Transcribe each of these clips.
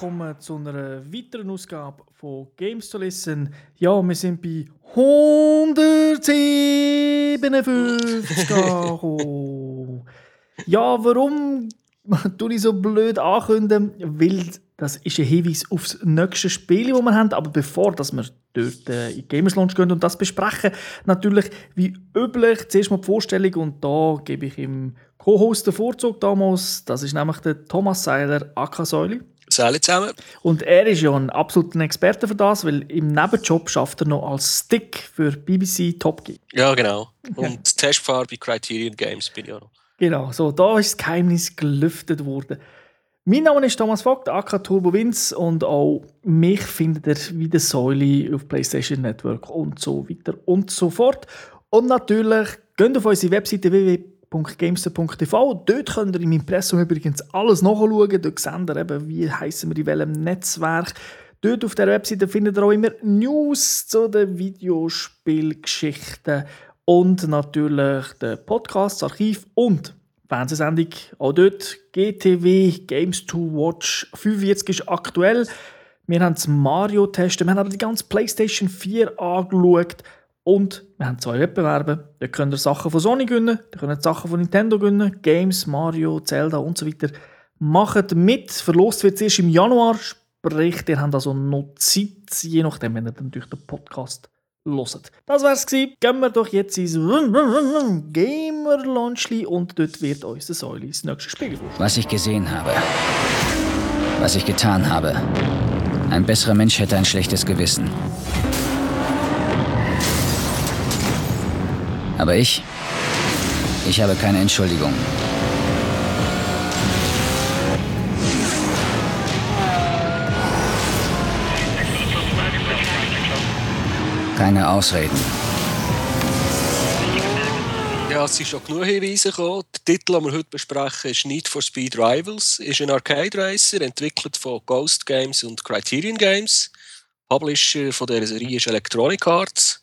Willkommen zu einer weiteren Ausgabe von Games to Listen. Ja, wir sind bei 157 angekommen. Ja, warum tue ich so blöd ankündigen? Weil das ist ein Hinweis auf das nächste Spiel, das wir haben. Aber bevor dass wir dort äh, in Gamers Launch gehen und das besprechen, natürlich wie üblich zuerst mal die Vorstellung und da gebe ich ihm Co-Host den Vorzug damals. Das ist nämlich der Thomas Seiler, AK Säuli. Salut zusammen. Und er ist ja ein absoluter Experte für das, weil im Nebenjob schafft er noch als Stick für BBC Top Gear. Ja, genau. Und Testfahrer bei Criterion Games bin ich auch noch. Genau, so, da ist das Geheimnis gelüftet worden. Mein Name ist Thomas Vogt, AK Turbo Vince und auch mich findet ihr wie der Säule auf PlayStation Network und so weiter und so fort. Und natürlich geht auf unsere Webseite www.gamester.tv. Dort könnt ihr im Impressum übrigens alles nachschauen. Dort seht ihr eben, wie heissen wir in welchem Netzwerk. Dort auf der Webseite findet ihr auch immer News zu den Videospielgeschichten und natürlich den Podcast, das Archiv und Fernsehsendung. Auch dort GTW Games to Watch 45 ist aktuell. Wir haben das Mario testen, wir haben die ganze PlayStation 4 angeschaut und wir haben zwei Wettbewerbe. Da könnt ihr Sachen von Sony gewinnen, da könnt ihr Sachen von Nintendo gewinnen, Games, Mario, Zelda und so weiter. Macht mit, verlost wird es erst im Januar, sprich, ihr habt also noch Zeit, je nachdem, wenn ihr natürlich den Podcast hört. Das wär's gewesen. Gehen wir doch jetzt ins Gamer Launchli und dort wird uns der Säule das nächste Spiel vorstellen. Was ich gesehen habe. Was ich getan habe. Ein besserer Mensch hätte ein schlechtes Gewissen. Aber ich. Ich habe keine Entschuldigung. Keine Ausreden. Ja, es sind schon genug Hinweise gekommen. Der Titel, den wir heute besprechen, ist Need for Speed Rivals. ist ein Arcade Racer, entwickelt von Ghost Games und Criterion Games. Publisher von dieser Serie ist Electronic Arts.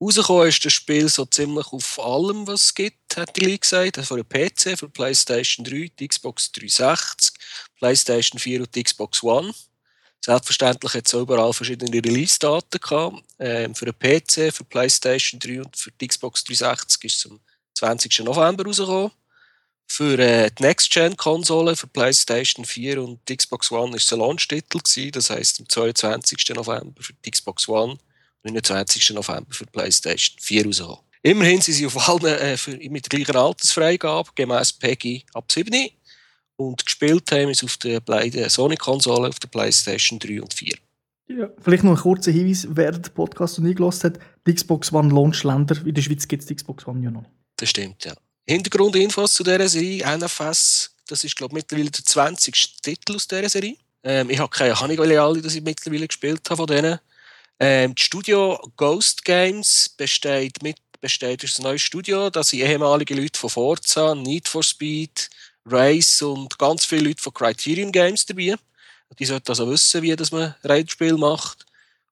Rausgekommen ist das Spiel so ziemlich auf allem, was es gibt, hat die Lee gesagt. Also für den PC, für PlayStation 3, die Xbox 360, PlayStation 4 und die Xbox One. Selbstverständlich hat es überall verschiedene Release-Daten gehabt. Ähm, für den PC, für PlayStation 3 und für die Xbox 360 ist es am 20. November rausgekommen. Für äh, die Next-Gen-Konsole, für PlayStation 4 und Xbox One ist es ein Launch-Titel Das heisst, am 22. November für die Xbox One, 29. November für die PlayStation 4 rausgekommen. Immerhin sind sie auf allen äh, für, mit der gleichen Altersfreigabe, gemäß PEGI ab 7. Und gespielt haben es auf der Sony-Konsole, auf der PlayStation 3 und 4. Ja, vielleicht noch ein kurzer Hinweis, wer den Podcast noch nie gelost hat. Die Xbox One Launch-Länder. In der Schweiz gibt es die Xbox One ja noch. Das stimmt, ja. Hintergrundinfos zu dieser Serie, NFS, das ist, glaube ich, mittlerweile der 20. Titel aus dieser Serie. Ähm, ich habe keine Ahnung, welche alle das ich mittlerweile gespielt habe von denen. Ähm, das Studio Ghost Games besteht mit besteht aus ein neues Studio. Da sind ehemalige Leute von Forza, Need for Speed, Race und ganz viele Leute von Criterion Games dabei. Die sollten also wissen, wie das man Rennspiel macht.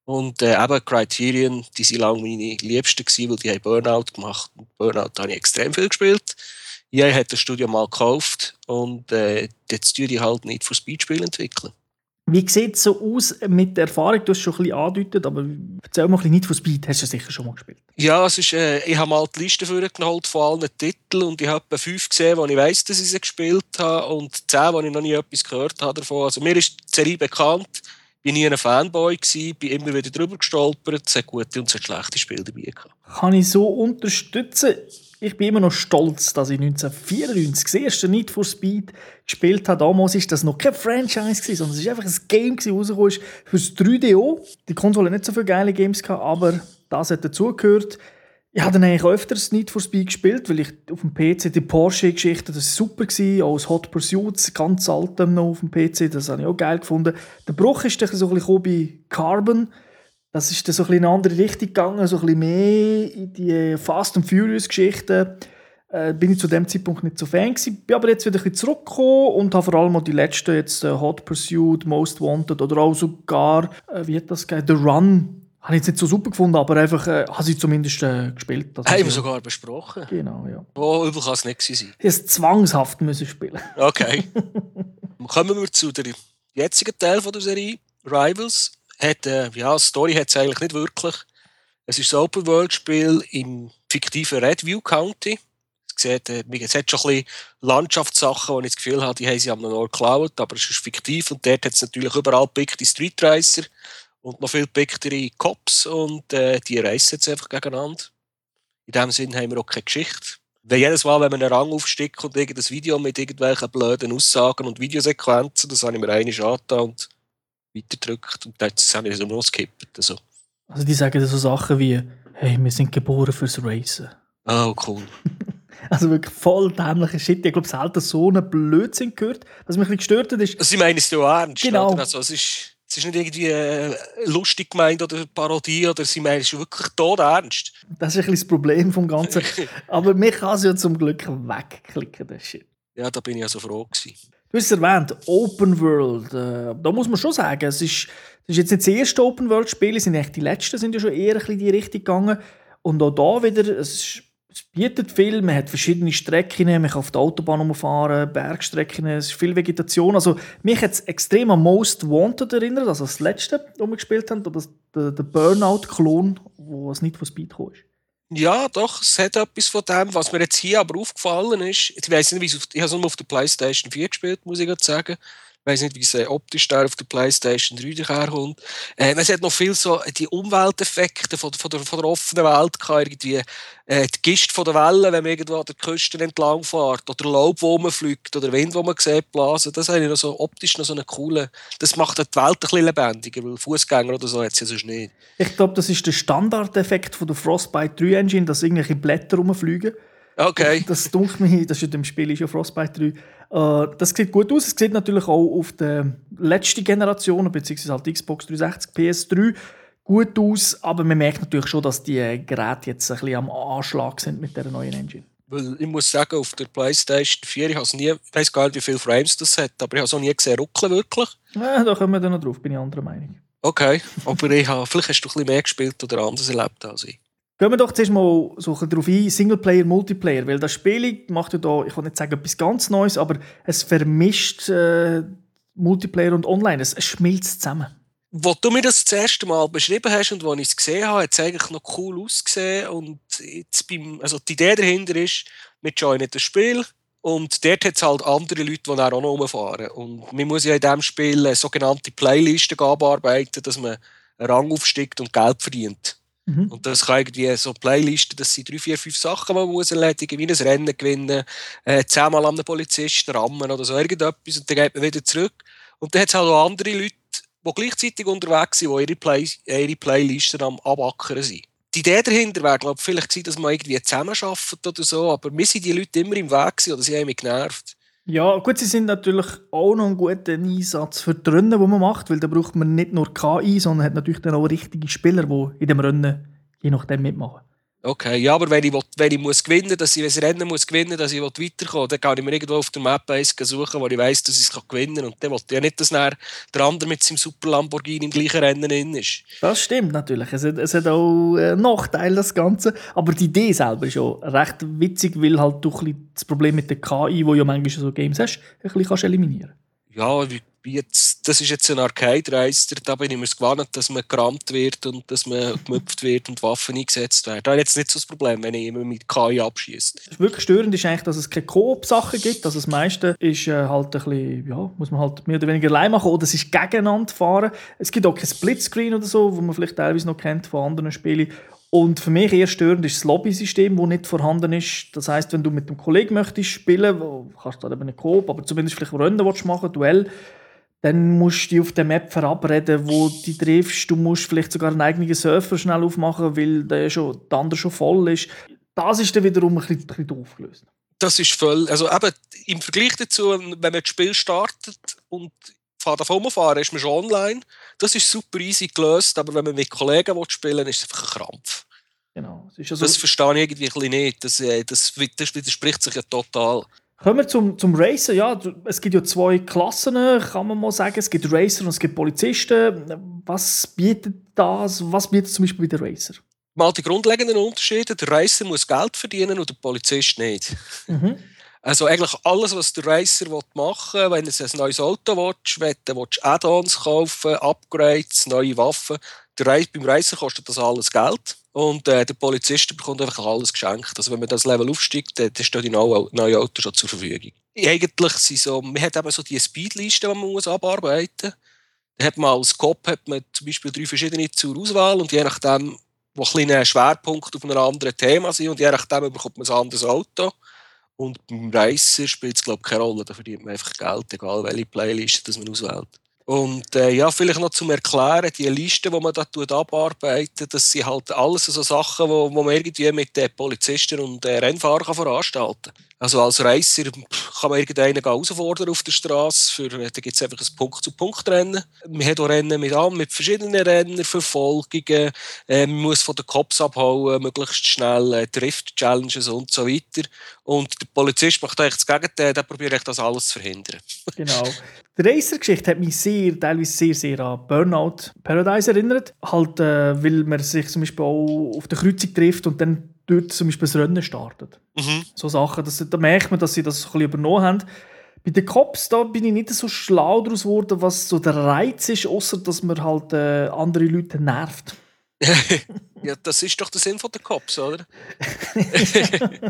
Und äh, eben Criterion, die sind lange meine Liebsten gewesen, weil die haben Burnout gemacht. Und Burnout habe ich extrem viel gespielt. EA hat das Studio mal gekauft und äh, jetzt tue ich halt nicht für Speedspiel entwickeln. Wie sieht es so aus mit der Erfahrung? Du hast schon ein bisschen angedeutet, aber erzähl mal ein bisschen nicht von Speed. Hast du sicher schon mal gespielt? Ja, es ist, äh, ich habe mal die Liste vorgeholt von allen Titeln und ich habe fünf gesehen, wo ich weiss, dass ich sie gespielt habe und zehn, wo ich noch nie etwas gehört habe davon. Also mir ist die Serie bekannt, bin nie ein Fanboy gewesen, bin immer wieder drüber gestolpert, es hat gute und es hat schlechte Spiele dabei gehabt. Kann ich so unterstützen? Ich bin immer noch stolz, dass ich 1994 das erste Need for Speed gespielt habe. Damals war das noch kein Franchise, sondern es war einfach ein Game, das rausgekommen ist für das 3DO. Die Konsole hat nicht so viele geile Games aber das hat dazugehört. Ich habe dann eigentlich öfters Need for Speed gespielt, weil ich auf dem PC die Porsche-Geschichte, das war super auch das Hot Pursuits, ganz altem noch auf dem PC, das habe ich auch geil gefunden. Der Bruch ist dann so ein bisschen bei Carbon, das ist dann so ein bisschen in eine andere Richtung gegangen, so ein bisschen mehr in die Fast and Furious Geschichten. Äh, bin ich zu dem Zeitpunkt nicht so Fan gewesen. Bin aber jetzt wieder ein bisschen zurückgekommen und habe vor allem auch die letzten, jetzt äh, Hot Pursuit, Most Wanted oder auch sogar, äh, wie hat das gegeben, The Run, habe ich jetzt nicht so super gefunden, aber einfach äh, habe sie zumindest äh, gespielt. Haben wir sogar besprochen. Genau, ja. Wo übel kann es nicht sein? Ich es zwangshaft müssen spielen. Okay. Kommen wir zu der jetzigen Teil von der Serie, Rivals, hat, äh, ja, Story hat es eigentlich nicht wirklich. Es ist ein Open-World-Spiel im fiktiven Redview County. Es, sieht, äh, es hat schon ein bisschen Landschaftssachen, wo ich das Gefühl habe, die haben sie am Ort geklaut, aber es ist fiktiv und dort hat es natürlich überall pickte Street Racer und noch viel picktere Cops und äh, die reisen jetzt einfach gegeneinander. In dem Sinn haben wir auch keine Geschichte. Weil jedes Mal, wenn man einen Rang aufsteckt und irgendein Video mit irgendwelchen blöden Aussagen und Videosequenzen, das habe ich mir eigentlich angetan und weiterdrückt und dann ich so losgekippt. Also. also die sagen so Sachen wie, hey, wir sind geboren fürs Racen. Oh, cool. also wirklich voll dämlicher Shit. Ich glaube, selten so einen Blödsinn gehört. Was mich ein bisschen gestört hat, ist... Also, sie meinen es ja ernst, genau. Oder? Also, es ist... Es ist nicht irgendwie äh, lustig gemeint oder Parodie, oder sie meinen es wirklich tot ernst. Das ist ein bisschen das Problem vom Ganzen. Aber mich kann es ja zum Glück wegklicken, das Shit. Ja, da bin ich also froh gewesen. Du hast es erwähnt, Open World. Äh, da muss man schon sagen, es ist, es ist jetzt nicht das erste Open World Spiel, es sind echt die letzten, sind ja schon eher ein bisschen in die Richtung gegangen. Und auch da wieder, es ist es bietet viel, man hat verschiedene Strecken, man kann auf der Autobahn umfahren, Bergstrecken, es ist viel Vegetation. Also mich hat es extrem an Most Wanted erinnert, also das letzte, das wir gespielt haben, das, der, der Burnout-Klon, wo es nicht von Speed kam. Ja, doch, es hat etwas von dem. Was mir jetzt hier aber aufgefallen ist, ich weiß nicht, wie ich habe es nur auf der PlayStation 4 gespielt, muss ich gerade sagen. Ich weiß nicht, wie es äh, optisch da auf der PlayStation 3 daherkommt. Ähm, es hat noch viel so die Umwelteffekte von, von, der, von der offenen Welt gehabt, irgendwie äh, die Gischt von der Wellen, wenn man irgendwo an der Küste entlang fährt, oder Laub, wo man fliegt, oder Wind, wo man sieht, blasen. Das habe so optisch noch so eine coole. Das macht die Welt ein bisschen lebendiger, weil Fußgänger oder so hat es ja sonst nicht. Ich glaube, das ist der Standardeffekt von der Frostbite 3 Engine, dass irgendwelche Blätter rumfliegen. Okay. Das dunkelt mich, das ist in dem Spiel ist ja Frostbite 3. Äh, das sieht gut aus. Es sieht natürlich auch auf der letzten Generation, beziehungsweise halt Xbox 360, PS3, gut aus. Aber man merkt natürlich schon, dass die Geräte jetzt ein bisschen am Anschlag sind mit der neuen Engine. Weil ich muss sagen, auf der PlayStation 4, ich nie, weiß gar nicht, wie viele Frames das hat, aber ich habe es auch nie gesehen, ruckeln wirklich. Ja, da kommen wir dann noch drauf, bin ich anderer Meinung. Okay, aber ich habe, vielleicht hast du ein bisschen mehr gespielt oder anders erlebt als ich. Gehen wir doch zuerst mal so darauf ein, Singleplayer, Multiplayer, weil das Spiel macht ja da, ich will nicht sagen etwas ganz Neues, aber es vermischt äh, Multiplayer und Online, es, es schmilzt zusammen. Wo du mir das das erste Mal beschrieben hast und wo ich es gesehen habe, hat es eigentlich noch cool ausgesehen und jetzt beim, also die Idee dahinter ist, wir joinen das Spiel und dort hat es halt andere Leute, die auch noch rumfahren und man muss ja in diesem Spiel sogenannte Playlisten abarbeiten, dass man einen Rang aufsteigt und Geld verdient. Mhm. Und das kann irgendwie so Playlisten, das sind drei, vier, fünf Sachen, die man muss erledigen, wie ein Rennen gewinnen, äh, zehnmal an einen Polizisten rammen oder so irgendetwas und dann geht man wieder zurück. Und dann hat es halt auch andere Leute, die gleichzeitig unterwegs sind, die ihre, Play ihre Playlisten am Abackern sind. Die Idee dahinter wäre, glaube ich, vielleicht dass man irgendwie zusammenarbeitet oder so, aber mir sind die Leute immer im Weg gewesen, oder sie haben mich genervt. Ja, gut, sie sind natürlich auch noch ein guter Einsatz für die Rennen, die man macht, weil da braucht man nicht nur KI, sondern hat natürlich dann auch richtige Spieler, die in dem Rennen je nachdem mitmachen. Okay, ja, aber wenn ich, will, wenn ich muss gewinnen dass ich das Rennen muss gewinnen dass ich weiterkomme, dann kann ich mir irgendwo auf der Map eins suchen, wo ich weiss, dass ich es gewinnen kann. Und dann will ich ja nicht, dass der andere mit seinem Super Lamborghini im gleichen Rennen drin ist. Das stimmt natürlich. Es hat, es hat auch äh, Nachteile, das Ganze. Aber die Idee selber ist ja recht witzig, weil halt du das Problem mit der KI, wo ja manchmal so Games hast, ein bisschen eliminieren kannst. Ja, jetzt, das ist jetzt ein Arcade-Racer, da bin ich mir gewohnt, dass man gerammt wird und dass man gemüpft wird und Waffen eingesetzt werden. Da ich jetzt nicht so das Problem, wenn ich immer mit KI abschießt. Wirklich störend ist eigentlich, dass es keine Koop-Sachen gibt. Also das meiste ist äh, halt ein bisschen, ja, muss man halt mehr oder weniger allein machen oder es ist gegeneinander fahren. Es gibt auch kein Splitscreen oder so, wo man vielleicht teilweise noch kennt von anderen Spielen. Und für mich eher störend ist das Lobby-System, das nicht vorhanden ist. Das heißt, wenn du mit einem Kollegen möchtest spielen, wo, kannst du dann eben einen Coop, aber zumindest vielleicht willst machen, Duell, dann musst du dich auf der Map verabreden, wo du dich triffst. Du musst vielleicht sogar einen eigenen Server schnell aufmachen, weil der, schon, der andere schon voll ist. Das ist dann wiederum ein bisschen, ein bisschen doof gelöst. Das ist voll. Also eben, im Vergleich dazu, wenn man das Spiel startet und fährt davon fahren, ist man schon online. Das ist super easy gelöst, aber wenn man mit Kollegen spielen will, ist es einfach ein Krampf. Genau. Das, also das verstehe ich irgendwie nicht. Das, äh, das, das widerspricht sich ja total. Kommen wir zum, zum Racer. Ja, es gibt ja zwei Klassen, kann man mal sagen. Es gibt Racer und es gibt Polizisten. Was bietet das? Was bietet zum Beispiel der Racer? Mal die grundlegenden Unterschiede. Der Racer muss Geld verdienen und der Polizist nicht. Mhm. Also eigentlich alles, was der Racer machen will, wenn er ein neues Auto will, will du Add-ons kaufen, Upgrades, neue Waffen. Racer, beim Racer kostet das alles Geld. Und äh, der Polizist bekommt einfach alles geschenkt. Also wenn man das Level aufsteigt, dann stehen die neuen neue Autos schon zur Verfügung. Eigentlich sind so, man hat eben so die Speedliste, die man muss abarbeiten muss. Dann hat man als Cop hat man zum Beispiel drei verschiedene zur Auswahl und je nachdem, wo ein Schwerpunkt auf einem anderen Thema sind und je nachdem bekommt man ein anderes Auto. Und beim Racer spielt es, glaube ich, keine Rolle. Da verdient man einfach Geld, egal welche Playlist das man auswählt. Und äh, ja, vielleicht noch zum Erklären, die Liste, die man da tut, abarbeitet, das sind halt alles so Sachen, wo man irgendwie mit den Polizisten und den Rennfahrern veranstalten kann. Also als Racer kann man irgendeinen herausfordern auf der Straße. da gibt es einfach ein Punkt-zu-Punkt-Rennen. Man hat auch Rennen mit, mit verschiedenen Rennen, Verfolgungen. Äh, man muss von den Cops abhauen, möglichst schnell äh, Drift-Challenges und so weiter. Und der Polizist macht eigentlich das Gegenteil, der probiert das alles zu verhindern. genau. Die Racer-Geschichte hat mich sehr, teilweise sehr, sehr an Burnout Paradise erinnert. Halt, äh, weil man sich zum Beispiel auch auf der Kreuzung trifft und dann dort zum Beispiel das Rennen startet. Mhm. So Sachen, das, da merkt man, dass sie das ein bisschen übernommen haben. Bei den Cops da bin ich nicht so schlau daraus geworden, was so der Reiz ist, außer dass man halt äh, andere Leute nervt. ja, das ist doch der Sinn von der Cops, oder?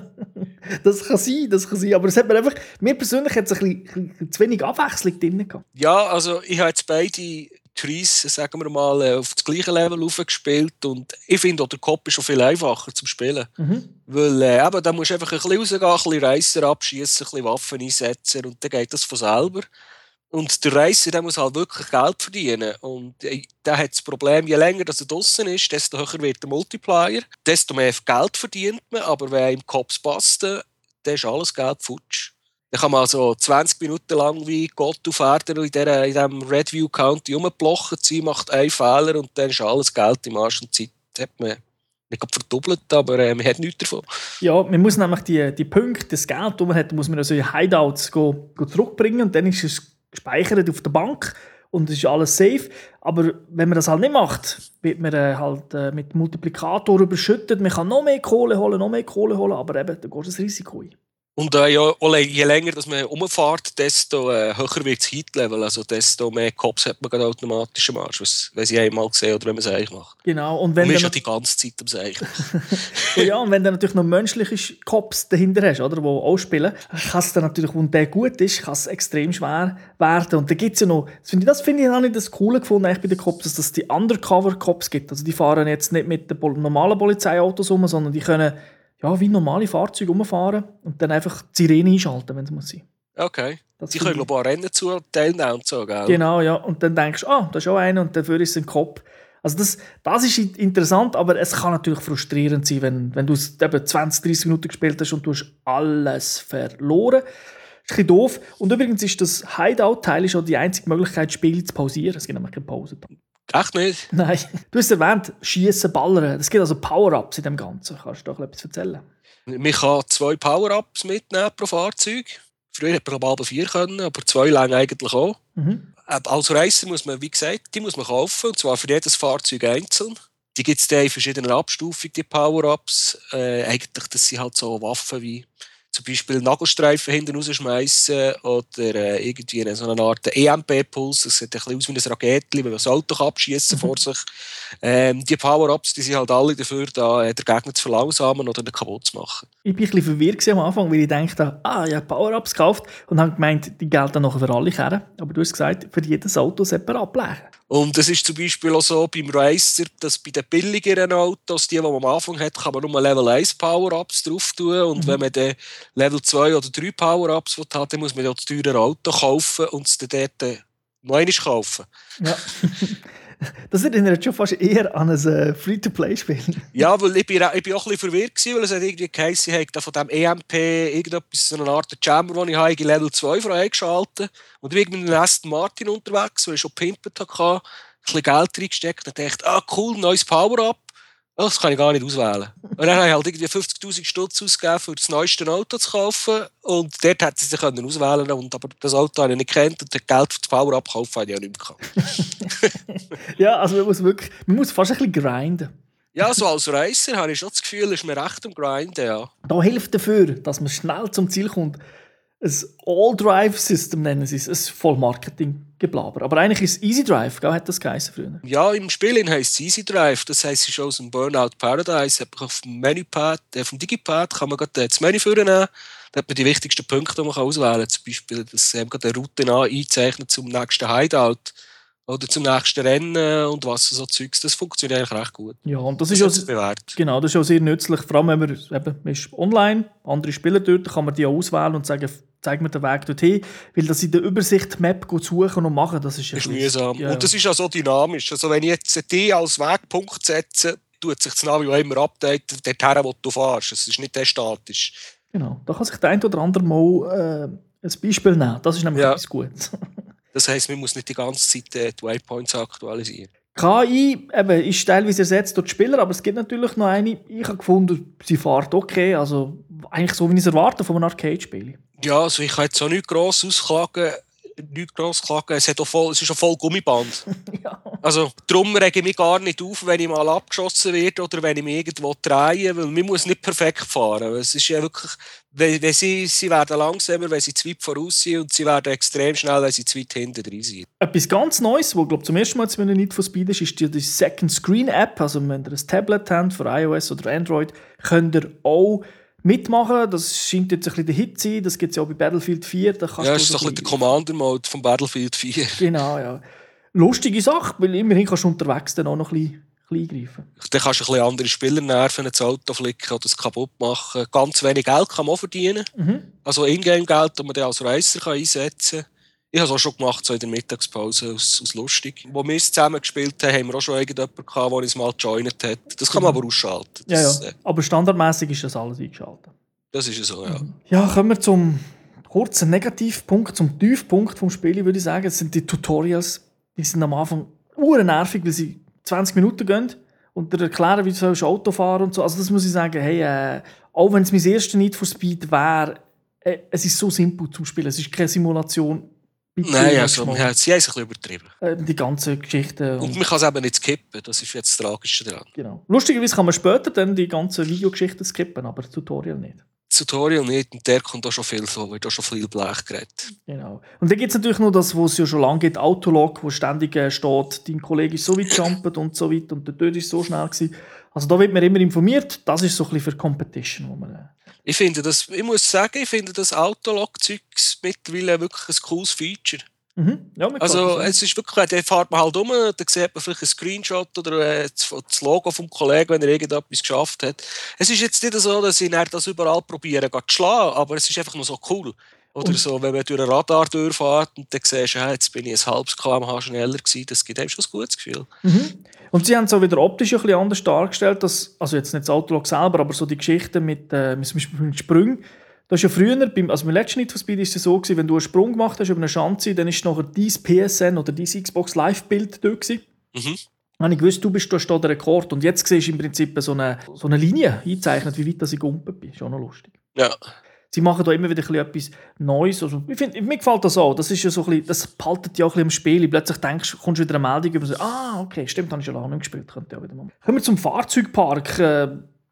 das kann sein, das kann sein. Aber es hat mir einfach, mir persönlich hat es ein bisschen, ein bisschen zu wenig Abwechslung drin gehabt. Ja, also ich habe jetzt beide Trees, sagen wir mal, äh, auf das gleiche Level aufgespielt. Und ich finde auch der Kopf ist schon viel einfacher zum Spielen. Mhm. Weil äh, eben, da musst du einfach ein bisschen rausgehen, ein bisschen Reiser abschießen, ein bisschen Waffen einsetzen und dann geht das von selber. Und der Reiser der muss halt wirklich Geld verdienen. Und äh, der hat das Problem, je länger dass er draußen ist, desto höher wird der Multiplier, desto mehr Geld verdient man. Aber wenn im Kopf passt, dann ist alles Geld futsch. Dann kann man also 20 Minuten lang wie Gott auf Erden in, diesem Redview County rumblochen sein, macht einen Fehler und dann ist alles Geld im Arsch und Zeit hat man nicht verdoppelt, aber äh, man hat nichts davon. Ja, man muss nämlich die, die Punkte, das Geld, das man hat, muss man also in Hideouts go, go zurückbringen und dann ist es gespeichert auf der Bank und es ist alles safe. Aber wenn man das halt nicht macht, wird man äh, halt äh, mit Multiplikator überschüttet. Man kann noch mehr Kohle holen, noch mehr Kohle holen, aber eben, da geht das Risiko ein. Und äh, ja, je länger dass man umfährt, desto äh, höher wird das Heat-Level. Also desto mehr Cops hat man gerade automatisch am Arsch, was, wenn sie einmal sehen oder wenn man es eigentlich macht. Genau. Und, wenn und man ist ja die ganze Zeit am Seich. ja, und wenn du natürlich noch menschliche Cops dahinter hast, oder, die auch spielen, kann es dann natürlich, wenn der gut ist, kann es extrem schwer werden. Und da gibt es ja noch, das finde ich, das find ich auch nicht das Coole gefunden bei den Cops, dass es die Undercover-Cops gibt. Also die fahren jetzt nicht mit den normalen Polizeiautos um, sondern die können ja, wie normale Fahrzeuge rumfahren und dann einfach die Sirene einschalten, wenn es muss sein. Okay. Das die können glaube ich Rennen zu teilnehmen und so, gell? Genau, ja. Und dann denkst du, ah, da ist auch einer und dafür ist ein Kopf. Also das, das ist interessant, aber es kann natürlich frustrierend sein, wenn, wenn du es eben 20, 30 Minuten gespielt hast und du hast alles verloren. Das ist ein bisschen doof. Und übrigens ist das Hideout-Teil schon die einzige Möglichkeit, Spiele zu pausieren. Es gibt nämlich keine Pause. Echt nicht? Nein. Du hast erwähnt, Schießen, Ballern. Es gibt also Power-Ups in dem Ganzen. Kannst du doch etwas erzählen? Man kann zwei Power-Ups mitnehmen pro Fahrzeug. Früher hätte man aber vier können, aber zwei lange eigentlich auch. Mhm. Äh, als Racer muss man, wie gesagt, die muss man kaufen, und zwar für jedes Fahrzeug einzeln. Die gibt es in verschiedenen Abstufungen, die Power-Ups. Äh, eigentlich, das sind halt so Waffen wie zum Beispiel Nagelstreifen hinten rausschmeißen oder äh, irgendwie eine, so eine Art EMP-Puls. Das sieht ein bisschen aus wie ein Raketchen, wenn man das Auto abschießen mhm. vor sich. Ähm, die Power-Ups die sind halt alle dafür da, äh, den Gegner zu verlangsamen oder ihn kaputt zu machen. Ich war ein bisschen verwirrt am Anfang, weil ich dachte, ah, ich habe Power-Ups gekauft und habe gemeint, die gelten noch für alle Kehren. Aber du hast gesagt, für jedes Auto separat bleiben. Und es ist zum Beispiel auch so beim Racer, dass bei den billigeren Autos, die, die man am Anfang hat, kann man nur Level 1 Power-Ups drauf tun. Und mhm. wenn man dann Level 2 oder 3 Power-Ups hat, dann muss man ja das teure Auto kaufen und es dann dort noch einmal kaufen. Ja. Das erinnert schon fast eher an ein äh, Free-to-Play-Spiel. ja, weil ich bin, ich bin auch ein bisschen verwirrt gewesen, weil es hat irgendwie geheißen, ich habe von dem EMP irgendetwas, so eine Art Chamber, den ich habe, Level 2 freigeschaltet. Und ich bin mit dem Aston Martin unterwegs, ich schon pimpert hatte, ein bisschen Geld reingesteckt und dachte, ah cool, neues Power-Up. Das kann ich gar nicht auswählen. Und dann habe ich halt irgendwie 50'000 Stutz ausgegeben, für das neueste Auto zu kaufen. Und dort hätte sie sich können auswählen können. Aber das Auto habe ich nicht kennt und das Geld für das Power-Up kaufen habe ich auch nicht mehr ja, also man muss wirklich, man muss fast ein bisschen grinden. Ja, so als Racer habe ich schon das Gefühl, ist mir recht am Grinden, ja. Da hilft dafür, dass man schnell zum Ziel kommt, ein All-Drive-System nennen sie es, ein Vollmarketing-Geblaber. Aber eigentlich ist es Easy Drive, gell, hat das geheißen früher. Ja, im Spiel heisst es Easy Drive. Das heisst, es ist aus dem Burnout Paradise. Auf dem Menüpad, äh, dem Digipad kann man gerade das Menü vornehmen. Da hat man die wichtigsten Punkte, die man auswählen kann. Zum Beispiel, dass eben gerade eine Route einzeichnet zum nächsten Hideout oder zum nächsten Rennen und was so Zeugs. Das funktioniert eigentlich recht gut. Ja, und das, das ist auch, bewährt. Genau, das ist auch sehr nützlich. Vor allem, wenn man, eben, man ist online, andere Spieler dort, kann man die auch auswählen und sagen, zeig mir den Weg dorthin. Weil das in der Übersicht Map suchen und machen, das ist, ist mühsam. Ja. Und das ist auch so dynamisch. Also wenn ich jetzt die als Wegpunkt setze, tut sich das Navi auch immer updaten, dorthin, wo du fährst. Es ist nicht statisch. Genau, da kann sich der ein oder andere mal äh, ein Beispiel nehmen. Das ist nämlich ja. etwas Gutes. das heisst, man muss nicht die ganze Zeit äh, die Waypoints aktualisieren. KI eben, ist teilweise ersetzt durch die Spieler, aber es gibt natürlich noch eine, ich habe gefunden, sie fährt okay, also eigentlich so, wie ich es erwarte von einem Arcade-Spiel. Ja, also ich kann jetzt auch nicht gross ausklagen, nichts gross klagen. Es, hat auch voll, es ist auch voll Gummiband. ja. Also darum rege ich mich gar nicht auf, wenn ich mal abgeschossen werde oder wenn ich mich irgendwo drehe, weil man muss nicht perfekt fahren. Es ist ja wirklich, wenn, wenn sie, sie werden langsamer, wenn sie zu weit voraus sind und sie werden extrem schnell, wenn sie zu weit hinten drin sind. Etwas ganz Neues, was glaube zum ersten Mal wenn nicht von Speed ist, ist die Second Screen App. Also wenn ihr ein Tablet habt für iOS oder Android, könnt ihr auch mitmachen. Das scheint jetzt ein bisschen der Hit zu sein. Das gibt es ja auch bei Battlefield 4. Da ja, das ist so ein bisschen der Commander-Mode von Battlefield 4. Genau, ja. Lustige Sache, weil immerhin kannst du unterwegs dann auch noch ein bisschen eingreifen. Dann kannst du ein bisschen andere Spieler nerven, ins Auto flicken oder es kaputt machen. Ganz wenig Geld kann man auch verdienen. Mhm. Also Ingame-Geld, das man dann als Racer einsetzen kann. Ich habe es auch schon gemacht, so in der Mittagspause, aus, aus lustig. Wo wir es zusammen gespielt haben, haben wir auch schon irgendjemanden gehabt, der uns mal joint hat. Das kann man aber ausschalten. Das, ja, ja. Äh, aber standardmäßig ist das alles eingeschaltet. Das ist so, ja. Ja, kommen wir zum kurzen Negativpunkt, zum Tiefpunkt vom Spiel, würde ich sagen. Das sind die Tutorials. Die sind am Anfang nervig, weil sie 20 Minuten gehen und dir erklären, wie du Auto fahren und so. Also das muss ich sagen, hey, äh, auch wenn es mein erstes Need for Speed wäre, äh, es ist so simpel zum Spielen. Es ist keine Simulation Nein, also, ja, sie haben es ein bisschen übertrieben. Äh, die ganze Geschichte. Und, und man kann es eben nicht skippen, das ist jetzt das Tragische daran. Genau. Lustigerweise kann man später dann die ganze Videogeschichte skippen, aber das Tutorial nicht. Das Tutorial nicht, und der kommt auch schon viel so, wird auch schon viel Blech geredet. Genau. Und dann gibt es natürlich noch das, wo es ja schon lange gibt, Autolog, wo ständig äh, steht, dein Kollege ist so weit jumpt und so weit und der Tod ist so schnell gewesen. Also da wird man immer informiert, das ist so ein bisschen für Competition, wo man... Äh, ich finde das, ich muss sagen, ich finde das Autolog-Zeug mittlerweile wirklich ein cooles Feature. Mhm. Ja, also es ist wirklich, da fährt man halt um, da sieht man vielleicht einen Screenshot oder äh, das Logo vom Kollegen, wenn er irgendetwas geschafft hat. Es ist jetzt nicht so, dass ich das überall probiere zu schlagen, aber es ist einfach nur so cool. Oder und so, wenn man durch ein Radar durchfährt und dann siehst du, jetzt bin ich ein halbes kmh schneller gewesen, das gibt einem schon ein gutes Gefühl. Mhm. Und sie haben es auch wieder optisch ein bisschen anders dargestellt, dass, also jetzt nicht das Autolog selber, aber so die Geschichte mit, äh, mit, mit Sprüngen. Das ist ja früher, beim, also beim letzten Need for Speed ist es so gewesen, wenn du einen Sprung gemacht hast über eine Schanze, dann ist nachher dein PSN oder dein Xbox Live-Bild dort gewesen. Mhm. Dann ich gewusst, du bist da der Rekord. Und jetzt siehst du im Prinzip so eine, so eine Linie eingezeichnet, wie weit das ich gegumpelt bin. Schon noch lustig. Ja. Sie machen da immer wieder etwas Neues. Also, ich find, mir gefällt das auch. Das ist ja so bisschen, das behaltet ja auch am Spiel. Plötzlich denkst, kommst du wieder eine Meldung über so, ah, okay, stimmt, habe ich schon lange nicht gespielt. Könnte ja wieder mal. Kommen wir zum Fahrzeugpark. Äh,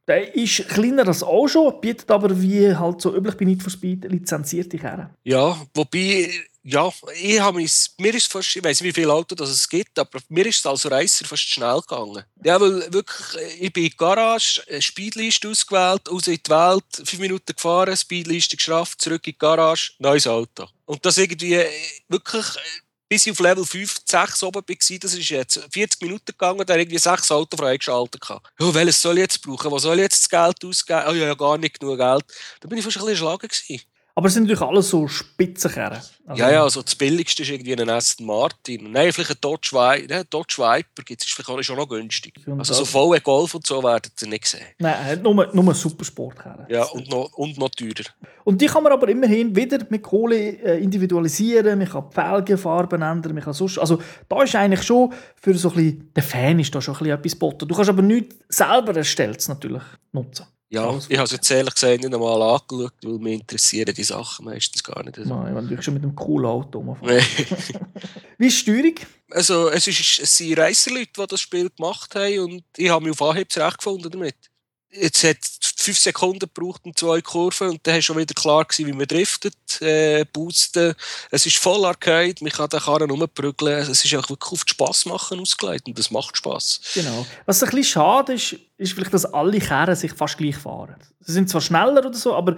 der ist kleiner als auch schon, bietet aber wie halt so üblich bei Need for Speed lizenzierte Kerne. Ja, wobei, ja, ich habe mich, mir ist fast, ich weiß nicht, wie viele Autos das es gibt, aber mir ist es als Reiser fast schnell gegangen. Ja, weil wirklich, ich bin in die Garage, Speedliste ausgewählt, raus in die Welt, fünf Minuten gefahren, Speedliste geschafft, zurück in die Garage, neues Auto. Und das irgendwie wirklich bis ich auf Level 5, 6 oben war, das ist jetzt 40 Minuten gegangen, da irgendwie sechs Autos freigeschaltet. Ja, welches soll ich jetzt brauchen? Was soll ich jetzt das Geld ausgeben? Oh ja, ja, gar nicht genug Geld. Da bin ich fast ein bisschen erschlagen. Aber es sind natürlich alles so Spitzenkerren. Also ja, ja, also das billigste ist irgendwie ein Aston Martin. Nein, vielleicht ein Dodge, Vi ne, Dodge Viper gibt es vielleicht auch schon noch günstig. Also so VW Golf und so werden sie nicht sehen. Nein, nur, nur Supersportkerren. Ja, und noch, und noch teurer. Und die kann man aber immerhin wieder mit Kohle äh, individualisieren. Man kann die Felgenfarben ändern. Man kann sonst, also da ist eigentlich schon für so ein bisschen, der Fan ist da schon ein bisschen etwas geboten. Du kannst aber nicht selber erstellt natürlich nutzen. Ja, ich habe es jetzt ehrlich gesagt nicht einmal angeschaut, weil mich interessieren die Sachen meistens gar nicht. Nein, wenn du schon mit einem coolen Auto rumfährst. Wie ist die Steuerung? Also, es, ist, es sind Reiseleute, die das Spiel gemacht haben und ich habe mich auf Anhieb zurechtgefunden damit. Jetzt hat fünf Sekunden gebraucht und zwei Kurven und dann war schon wieder klar gewesen, wie man driftet, äh, boosten. Es ist voll Arcade, man kann den Karren rumprügeln. Es ist einfach wirklich auf Spass machen ausgelegt und das macht Spass. Genau. Was ein bisschen schade ist, ist vielleicht, dass alle Karren sich fast gleich fahren. Sie sind zwar schneller oder so, aber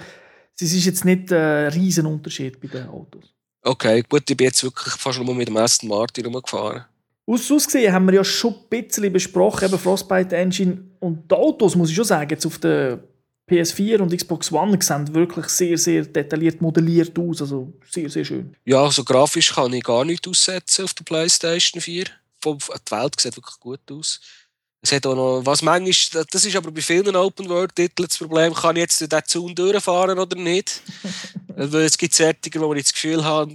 es ist jetzt nicht ein riesen Unterschied bei den Autos. Okay, gut, ich bin jetzt wirklich fast nur mit dem Aston Martin rumgefahren. Aus Aussehen haben wir ja schon ein bisschen besprochen, eben Frostbite Engine und die Autos, muss ich schon sagen, jetzt auf der PS4 und Xbox One sehen wirklich sehr, sehr detailliert modelliert aus, also sehr, sehr schön. Ja, also grafisch kann ich gar nichts aussetzen auf der Playstation 4. Die Welt sieht wirklich gut aus. Es hat auch noch, was manchmal, das ist aber bei vielen Open-World-Titeln das Problem, kann ich jetzt den Zaun durchfahren oder nicht? es gibt Sättiger, wo ich das Gefühl habe,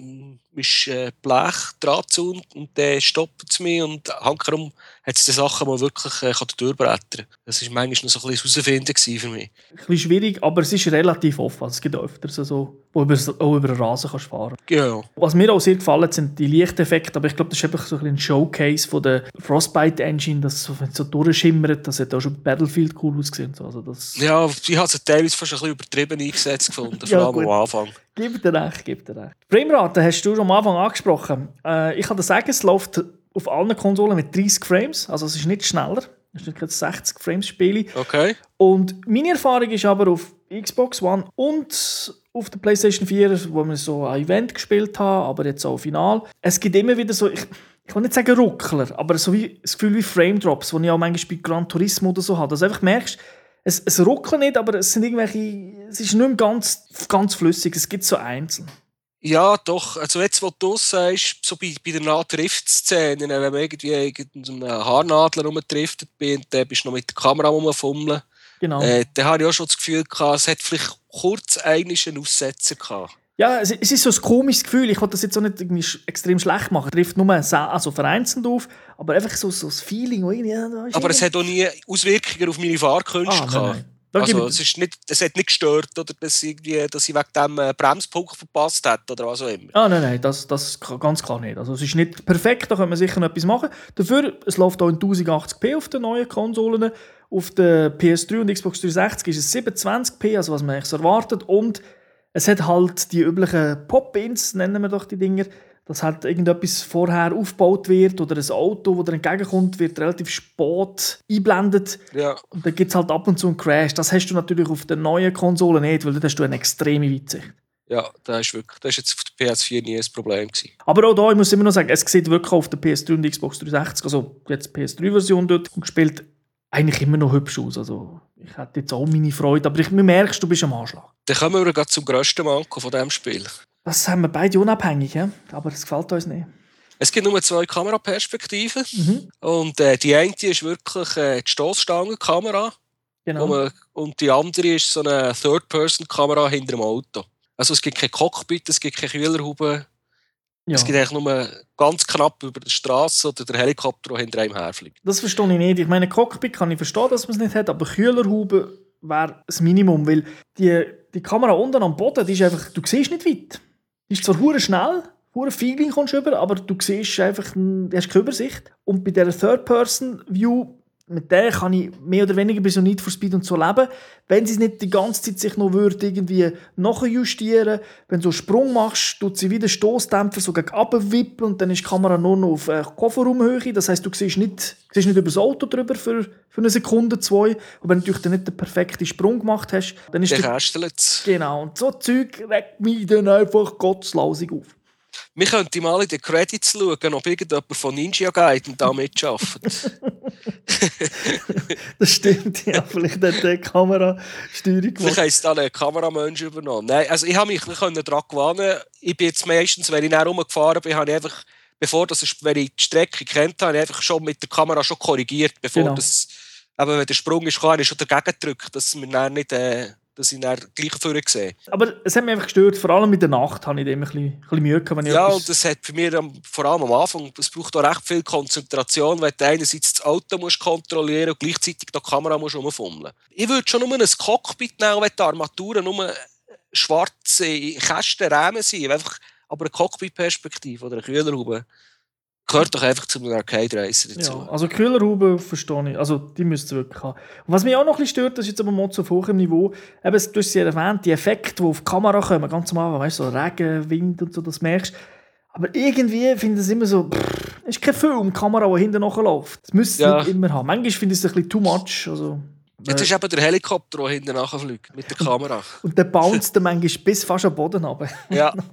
ist äh, Blech, Drahtzaun und der stoppt es mich und hankerum hat es die Sachen mal wirklich äh, durchbrettern Das war manchmal noch so ein bisschen herausfinden für mich. Ein bisschen schwierig, aber es ist relativ offen. Es gibt öfters so, wo du auch über den Rasen kannst fahren Genau. Was mir auch sehr gefallen sind die Lichteffekte, aber ich glaube, das ist einfach so ein, ein Showcase von der Frostbite Engine, das so, so durchschimmert, das hat auch schon Battlefield cool ausgesehen. Also das ja, ich habe es teilweise fast ein bisschen übertrieben eingesetzt gefunden, vor allem ja, am Anfang. Gib dir recht, gib dir recht. Framerate hast du schon am Anfang angesprochen. Äh, ich kann dir sagen, es läuft auf allen Konsolen mit 30 Frames, also es ist nicht schneller. Es ist nicht 60 Frames Spiele. Okay. Und meine Erfahrung ist aber auf Xbox One und auf der PlayStation 4, wo wir so ein Event gespielt haben, aber jetzt auch final. Es gibt immer wieder so, ich, ich will nicht sagen Ruckler, aber so wie das Gefühl wie Frame Drops, die ich auch manchmal bei Gran Turismo oder so habe. Dass du einfach merkst, es, es ruckelt nicht, aber es sind irgendwelche, es ist nicht mehr ganz, ganz flüssig, es gibt so einzeln. Ja, doch. Also jetzt, wo du sagst, so bei, bei der Nahtrift-Szene, wenn man irgendwie mit einem Haarnadler rumtriftet bin, dann bist du noch mit der Kamera rumfummeln. Genau. Äh, dann habe ich auch schon das Gefühl gehabt, es hat vielleicht kurz eigentlich einen Aussetzer gehabt. Ja, es, es ist so ein komisches Gefühl. Ich wollte das jetzt auch nicht irgendwie extrem schlecht machen. Trifft nur also vereinzelt auf, aber einfach so, so das Feeling. Irgendwie, aber es hat auch nie Auswirkungen auf meine Fahrkünste ah, gehabt. Nein, nein. Also, es, ist nicht, es hat nicht gestört, oder dass, irgendwie, dass ich wegen dem äh, Bremspunkt verpasst hat oder was auch immer. Ah, nein, nein, das, das ganz klar nicht. Also, es ist nicht perfekt, da kann man sicher noch etwas machen. Dafür, es läuft auch in 1080p auf den neuen Konsolen. Auf der PS3 und Xbox 360 ist es 27p, also was man eigentlich so erwartet. Und es hat halt die üblichen Pop-Ins, nennen wir doch die Dinger, dass halt irgendetwas vorher aufgebaut wird oder ein Auto, das dir entgegenkommt, wird relativ spät einblendet. Ja. Und dann gibt es halt ab und zu einen Crash. Das hast du natürlich auf der neuen Konsole nicht, weil da hast du eine extreme Weitsicht. Ja, das ist wirklich, das ist jetzt auf der PS4 nie ein Problem gewesen. Aber auch da, ich muss immer noch sagen, es sieht wirklich auf der PS3 und Xbox 360, also jetzt PS3-Version dort gespielt, eigentlich immer noch hübsch aus. Also ich hätte jetzt auch meine Freude, aber ich, merkst, du bist am Anschlag. Dann kommen wir zum grössten Manko von diesem Spiel. Das haben wir beide unabhängig, ja? aber das gefällt uns nicht. Es gibt nur zwei Kameraperspektiven. Mhm. Und äh, die eine ist wirklich äh, die Stoßstangenkamera. Genau. Man, und die andere ist so eine Third-Person-Kamera hinter dem Auto. Also es gibt kein Cockpit, es gibt keine Kühlerhaube. Ja. Es gibt eigentlich nur ganz knapp über der Straße oder der Helikopter, der hinter einem herfliegt. Das verstehe ich nicht. Ich meine, Cockpit kann ich verstehen, dass man es nicht hat, aber Kühlerhaube wäre das Minimum, weil die, die Kamera unten am Boden, die ist einfach, du siehst nicht weit. Die ist zwar hure schnell, hure Feeling kommst du über, aber du siehst einfach, du hast keine Übersicht. Und bei dieser Third-Person-View, mit der kann ich mehr oder weniger so Need for Speed und so leben. Wenn sie nicht die ganze Zeit sich noch würde irgendwie nachjustieren, wenn du so einen Sprung machst, tut sie wieder Stoßdämpfer so gegen wippen und dann ist die Kamera nur noch auf äh, Kofferraumhöhe. Das heißt, du siehst nicht, siehst nicht über das Auto drüber für, für eine Sekunde, zwei. Und wenn du natürlich dann nicht den perfekten Sprung gemacht hast, dann ist der... Genau, und so Zeug regt mich dann einfach gottslausig auf. Wir könnten mal in den Credits schauen, ob irgendjemand von Ninja Gaiden da mitarbeitet. das stimmt, ja. Vielleicht hat der Kamerasteuerung gemacht. Vielleicht heisst da einen Kameramensch übernommen. Nein, also ich habe mich daran gewöhnen Ich bin jetzt meistens, wenn ich näher rumgefahren bin, habe ich einfach, bevor das, wenn ich die Strecke kennt habe, ich einfach schon mit der Kamera schon korrigiert, bevor genau. das, aber wenn der Sprung ist, habe ich schon dagegen gedrückt, dass wir nicht... Äh, dass ich dann gleich vorher sehe. Aber es hat mich einfach gestört, vor allem in der Nacht habe ich dem ein bisschen, ein bisschen Mühe gehabt. ja, etwas... und das hat für mich vor allem am Anfang, es braucht auch recht viel Konzentration, weil du einerseits das Auto musst kontrollieren und gleichzeitig die Kamera musst rumfummeln. Ich würde schon nur ein Cockpit nehmen, wenn die Armaturen nur schwarze Kästenräume sind, einfach, aber eine Cockpit-Perspektive oder eine Kühlerhaube Gehört doch einfach zum Arcade Racer dazu. Ja, also Kühlerhaube verstehe ich. Also die müsst ihr wirklich haben. Und was mich auch noch ein bisschen stört, das ist jetzt aber mal zu hoch im Niveau, eben, du hast ja erwähnt, die Effekte, die auf die Kamera kommen, ganz am Anfang, weißt du, so Regen, Wind und so, das merkst aber irgendwie finde ich es immer so, es ist kein Film, die Kamera, die hinten nachläuft. Das müsste ja. nicht immer haben. Manchmal finde ich es ein bisschen too much. Also, Jetzt ist eben der Helikopter, der hinten nachfliegt, mit der Kamera. Und der bounced dann manchmal bis fast am Boden runter. Ja.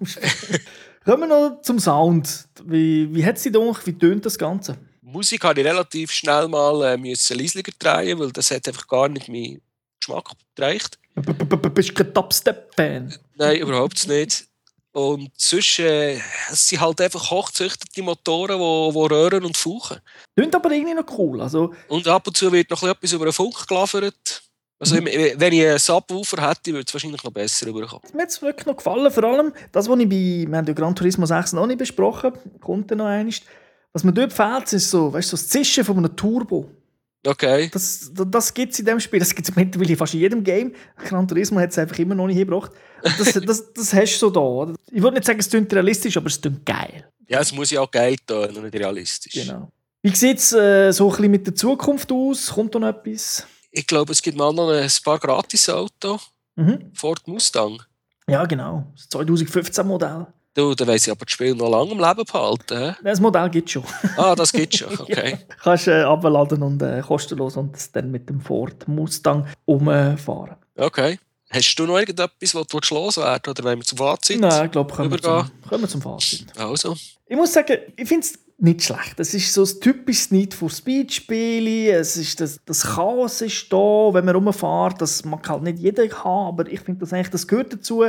Kommen wir noch zum Sound. Wie, wie hat sie doch, wie tönt das Ganze? Musik habe ich relativ schnell mal äh, müssen leislicher drehen, weil das hat einfach gar nicht meinen Geschmack bereicht. Bist du kein Dubstep-Fan? Nein, überhaupt nicht. Und sonst äh, es sind halt einfach hochgezüchtete Motoren, die, die röhren und fauchen. Klingt aber irgendwie noch cool. Also... Und ab und zu wird noch etwas über den Funk geliefert. Also, wenn ich einen Subwoofer hätte, würde es wahrscheinlich noch besser rüberkommen. Mir hat es wirklich noch gefallen. Vor allem das, was ich bei wir haben ja Gran Turismo 6 noch nicht besprochen kommt noch einmal. Was mir dort fehlt, ist so, weißt, so das Zischen von einem Turbo. Okay. Das, das, das gibt es in diesem Spiel. Das gibt es mittlerweile fast in jedem Game. Gran Turismo hat es einfach immer noch nicht hingebracht. Das, das, das hast du so da. Oder? Ich würde nicht sagen, es klingt realistisch, aber es klingt geil. Ja, es muss ja auch geil tun und nicht realistisch. Genau. Wie sieht es äh, so ein bisschen mit der Zukunft aus? Kommt da noch etwas? Ich glaube, es gibt mal noch ein paar Gratis-Autos. Mhm. Ford Mustang. Ja, genau. Das 2015-Modell. Du, dann weiss ich aber das Spiel noch lange im Leben behalten. Das Modell gibt es schon. Ah, das gibt es schon, okay. ja. Kannst du äh, abladen und äh, kostenlos und dann mit dem Ford Mustang umfahren. Okay. Hast du noch irgendetwas, was du loswerden Oder wollen wir zum Fazit Nein, ich glaube, kommen, kommen wir zum Fazit. Also. Ich muss sagen, ich finde es nicht schlecht. Es ist so ein typisches Need for Speed Spiel. Es ist das, das Chaos ist da, wenn man rumfährt. Das mag halt nicht jeder haben, aber ich finde das das gehört dazu.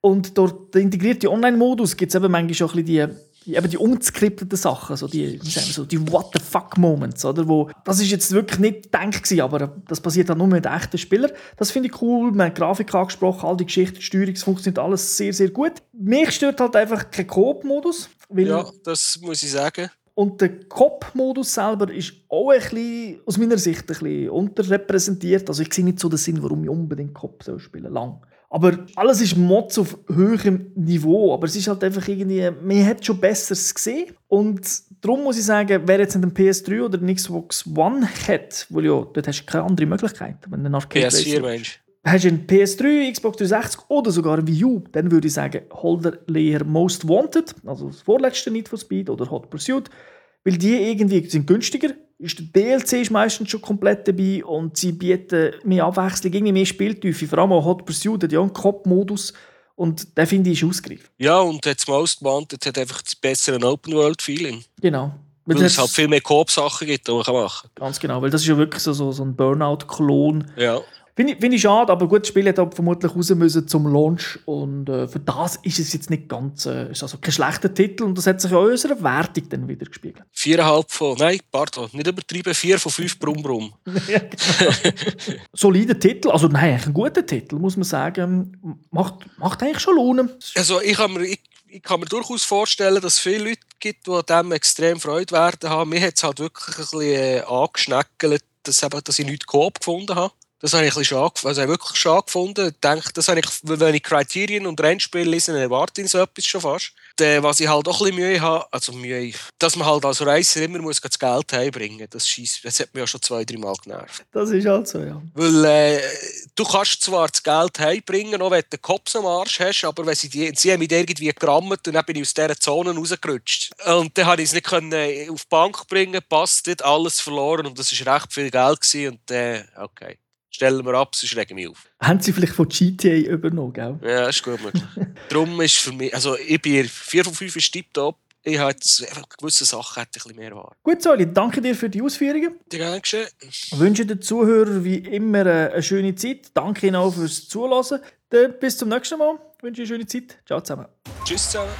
Und durch den integrierten Online-Modus gibt es eben manchmal schon ein bisschen die, eben die ungeskripteten Sachen, so die, so die What the fuck Moments, oder? Wo, das ist jetzt wirklich nicht gedacht aber das passiert dann nur mit echten Spielern. Das finde ich cool. Man hat Grafik angesprochen, all die Geschichten, die Steuerung, es funktioniert alles sehr, sehr gut. Mich stört halt einfach kein Coop-Modus. Ja, das muss ich sagen. Und der Cop-Modus selber ist auch ein bisschen, aus meiner Sicht ein bisschen unterrepräsentiert. Also ich sehe nicht so den Sinn, warum ich unbedingt Cop spielen soll. Lang. Aber alles ist Mods auf höherem Niveau. Aber es ist halt einfach irgendwie, man hat schon Besseres gesehen. Und darum muss ich sagen, wer jetzt einen PS3 oder einen Xbox One hat, weil ja, dort hast du keine andere Möglichkeit. Wenn du Arcade PS4 Mensch. Hast du einen PS3, Xbox 360 oder sogar ein Wii U, dann würde ich sagen, hol dir leer Most Wanted, also das vorletzte Need for Speed oder Hot Pursuit, weil die irgendwie sind günstiger, ist der DLC ist meistens schon komplett dabei und sie bieten mehr Abwechslung, irgendwie mehr Spieltiefe. Vor allem auch Hot Pursuit hat ja einen Cop-Modus und der finde ich ist ausgereift. Ja, und das Most Wanted hat einfach das bessere Open-World-Feeling. Genau. Weil, weil es halt viel mehr Coop-Sachen gibt, die man machen kann. Ganz genau, weil das ist ja wirklich so, so, so ein Burnout-Klon. Ja. Finde ich, find ich schade, aber gut, das Spiel hätte vermutlich raus müssen zum Launch und äh, für das ist es jetzt nicht ganz, äh, ist also kein schlechter Titel und das hat sich auch in unserer Wertung dann wieder gespiegelt. Viereinhalb von, nein, pardon, nicht übertrieben, vier von fünf Brumm Brumm. ja, genau. Solider Titel, also nein, ein guter Titel, muss man sagen, macht, macht eigentlich schon Laune. Also ich kann mir, ich, ich kann mir durchaus vorstellen, dass es viele Leute gibt, die an dem extrem Freude werden haben. Mir hat es halt wirklich ein bisschen äh, angeschneckelt, dass, eben, dass ich nichts Coop gefunden habe. Das habe ich, ein schade, also ich wirklich schade gefunden. Ich denke, das habe ich, wenn ich Criterion und Rennspiel lese, dann erwarte ich so etwas schon fast. Und, was ich halt auch ein bisschen Mühe habe, also Mühe, dass man halt als Reiser immer muss das Geld heimbringen das, das hat mich ja schon zwei, drei Mal genervt. Das ist halt so, ja. Weil äh, du kannst zwar das Geld heimbringen, auch wenn du den Kopf am Arsch hast, aber wenn sie, die, sie haben mich irgendwie gerammt und dann bin ich aus dieser Zone rausgerutscht. Und dann habe ich es nicht können äh, auf die Bank bringen, passt nicht, alles verloren und das war recht viel Geld gewesen und äh, okay stellen wir ab, sonst regen wir auf. Haben Sie vielleicht von GTA übernommen, gell? Ja, ist gut möglich. Darum ist für mich, also ich bin 4 von 5 ist tiptop. Ich habe jetzt einfach gewisse Sachen hätte ein bisschen mehr Wahr. Gut, Soli, danke dir für die Ausführungen. Dir geschehen. Ich wünsche den Zuhörern wie immer eine schöne Zeit. Danke Ihnen auch fürs Zuhören. Dann bis zum nächsten Mal. Ich wünsche eine schöne Zeit. Ciao zusammen. Tschüss zusammen.